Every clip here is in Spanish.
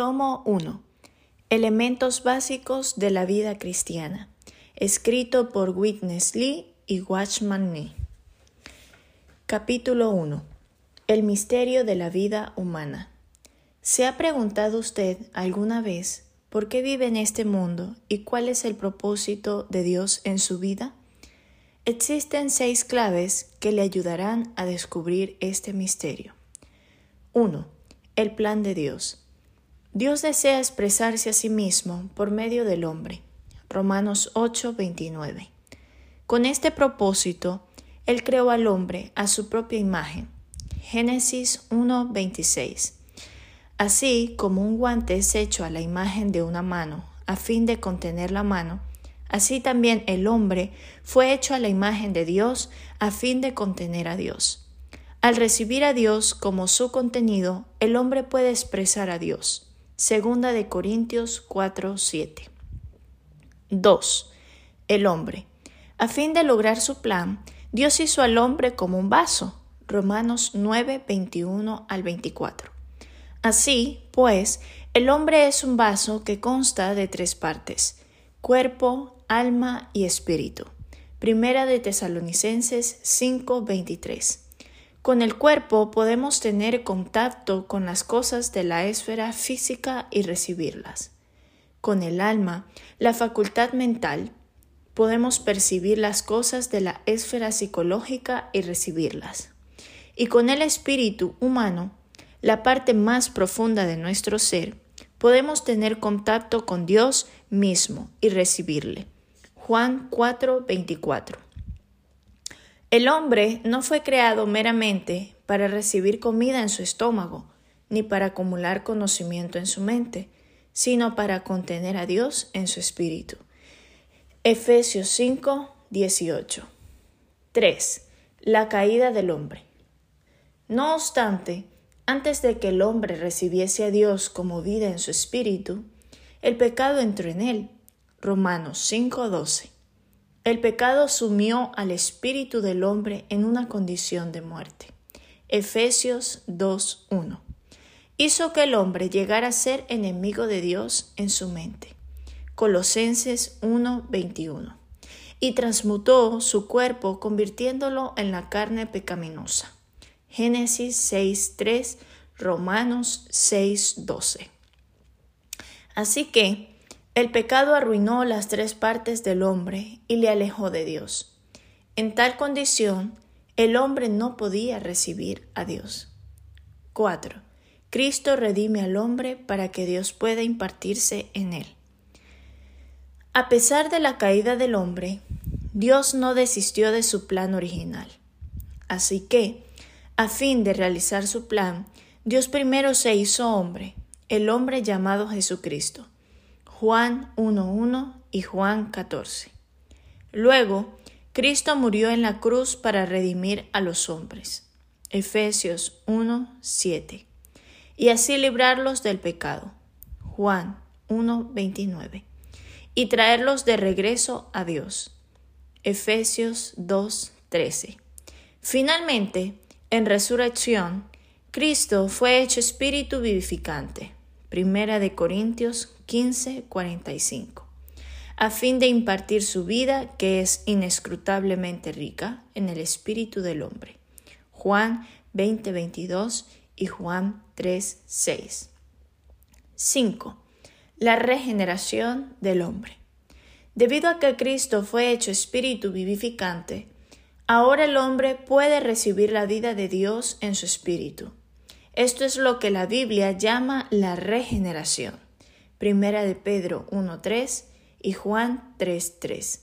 Tomo 1. Elementos básicos de la vida cristiana. Escrito por Witness Lee y Watchman Nee. Capítulo 1. El misterio de la vida humana. ¿Se ha preguntado usted alguna vez por qué vive en este mundo y cuál es el propósito de Dios en su vida? Existen seis claves que le ayudarán a descubrir este misterio. 1. El plan de Dios. Dios desea expresarse a sí mismo por medio del hombre. Romanos 8:29. Con este propósito, Él creó al hombre a su propia imagen. Génesis 1:26. Así como un guante es hecho a la imagen de una mano, a fin de contener la mano, así también el hombre fue hecho a la imagen de Dios, a fin de contener a Dios. Al recibir a Dios como su contenido, el hombre puede expresar a Dios. Segunda de Corintios 4, 7. 2. El hombre. A fin de lograr su plan, Dios hizo al hombre como un vaso. Romanos 9, 21 al 24. Así, pues, el hombre es un vaso que consta de tres partes, cuerpo, alma y espíritu. Primera de Tesalonicenses 5:23. Con el cuerpo podemos tener contacto con las cosas de la esfera física y recibirlas. Con el alma, la facultad mental, podemos percibir las cosas de la esfera psicológica y recibirlas. Y con el espíritu humano, la parte más profunda de nuestro ser, podemos tener contacto con Dios mismo y recibirle. Juan 4:24. El hombre no fue creado meramente para recibir comida en su estómago, ni para acumular conocimiento en su mente, sino para contener a Dios en su espíritu. Efesios 5, 18. 3. La caída del hombre. No obstante, antes de que el hombre recibiese a Dios como vida en su espíritu, el pecado entró en él. Romanos 5:12. El pecado sumió al espíritu del hombre en una condición de muerte. Efesios 2:1. Hizo que el hombre llegara a ser enemigo de Dios en su mente. Colosenses 1:21. Y transmutó su cuerpo convirtiéndolo en la carne pecaminosa. Génesis 6.3, Romanos 6.12. Así que el pecado arruinó las tres partes del hombre y le alejó de Dios. En tal condición, el hombre no podía recibir a Dios. 4. Cristo redime al hombre para que Dios pueda impartirse en él. A pesar de la caída del hombre, Dios no desistió de su plan original. Así que, a fin de realizar su plan, Dios primero se hizo hombre, el hombre llamado Jesucristo. Juan 1.1 y Juan 14. Luego, Cristo murió en la cruz para redimir a los hombres. Efesios 1.7. Y así librarlos del pecado. Juan 1.29. Y traerlos de regreso a Dios. Efesios 2.13. Finalmente, en resurrección, Cristo fue hecho espíritu vivificante. Primera de Corintios 15, 45. A fin de impartir su vida, que es inescrutablemente rica, en el espíritu del hombre. Juan 20, 22 y Juan 3, 6. 5. La regeneración del hombre. Debido a que Cristo fue hecho espíritu vivificante, Ahora el hombre puede recibir la vida de Dios en su espíritu. Esto es lo que la Biblia llama la regeneración. Primera de Pedro 1.3 y Juan 3.3.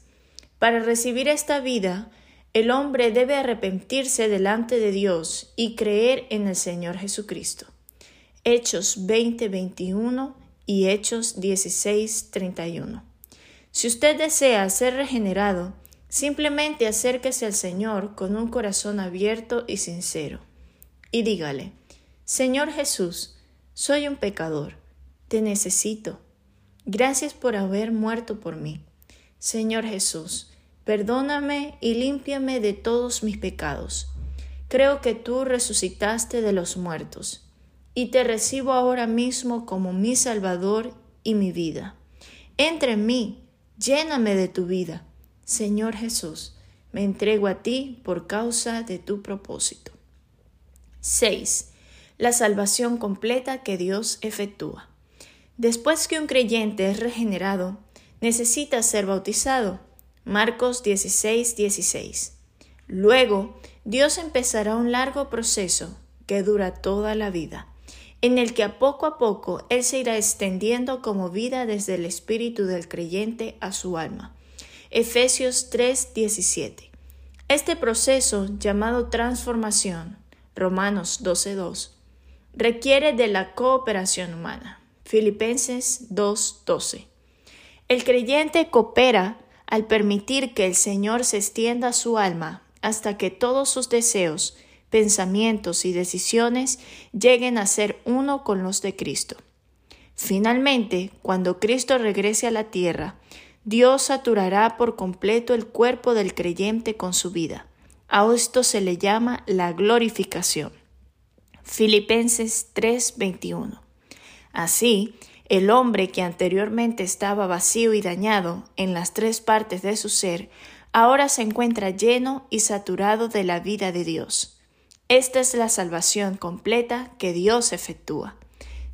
Para recibir esta vida, el hombre debe arrepentirse delante de Dios y creer en el Señor Jesucristo. Hechos 20:21 y Hechos 16:31. Si usted desea ser regenerado, Simplemente acérquese al Señor con un corazón abierto y sincero y dígale, Señor Jesús, soy un pecador, te necesito. Gracias por haber muerto por mí. Señor Jesús, perdóname y límpiame de todos mis pecados. Creo que tú resucitaste de los muertos y te recibo ahora mismo como mi Salvador y mi vida. Entra en mí, lléname de tu vida. Señor Jesús, me entrego a ti por causa de tu propósito. 6. La salvación completa que Dios efectúa. Después que un creyente es regenerado, necesita ser bautizado. Marcos 16, 16. Luego, Dios empezará un largo proceso que dura toda la vida en el que a poco a poco Él se irá extendiendo como vida desde el espíritu del creyente a su alma. Efesios 3:17. Este proceso, llamado transformación, Romanos 12:2, requiere de la cooperación humana. Filipenses 2:12. El creyente coopera al permitir que el Señor se extienda su alma hasta que todos sus deseos pensamientos y decisiones lleguen a ser uno con los de Cristo. Finalmente, cuando Cristo regrese a la tierra, Dios saturará por completo el cuerpo del creyente con su vida. A esto se le llama la glorificación. Filipenses 3:21. Así, el hombre que anteriormente estaba vacío y dañado en las tres partes de su ser, ahora se encuentra lleno y saturado de la vida de Dios. Esta es la salvación completa que Dios efectúa.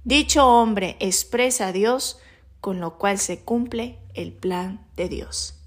Dicho hombre expresa a Dios, con lo cual se cumple el plan de Dios.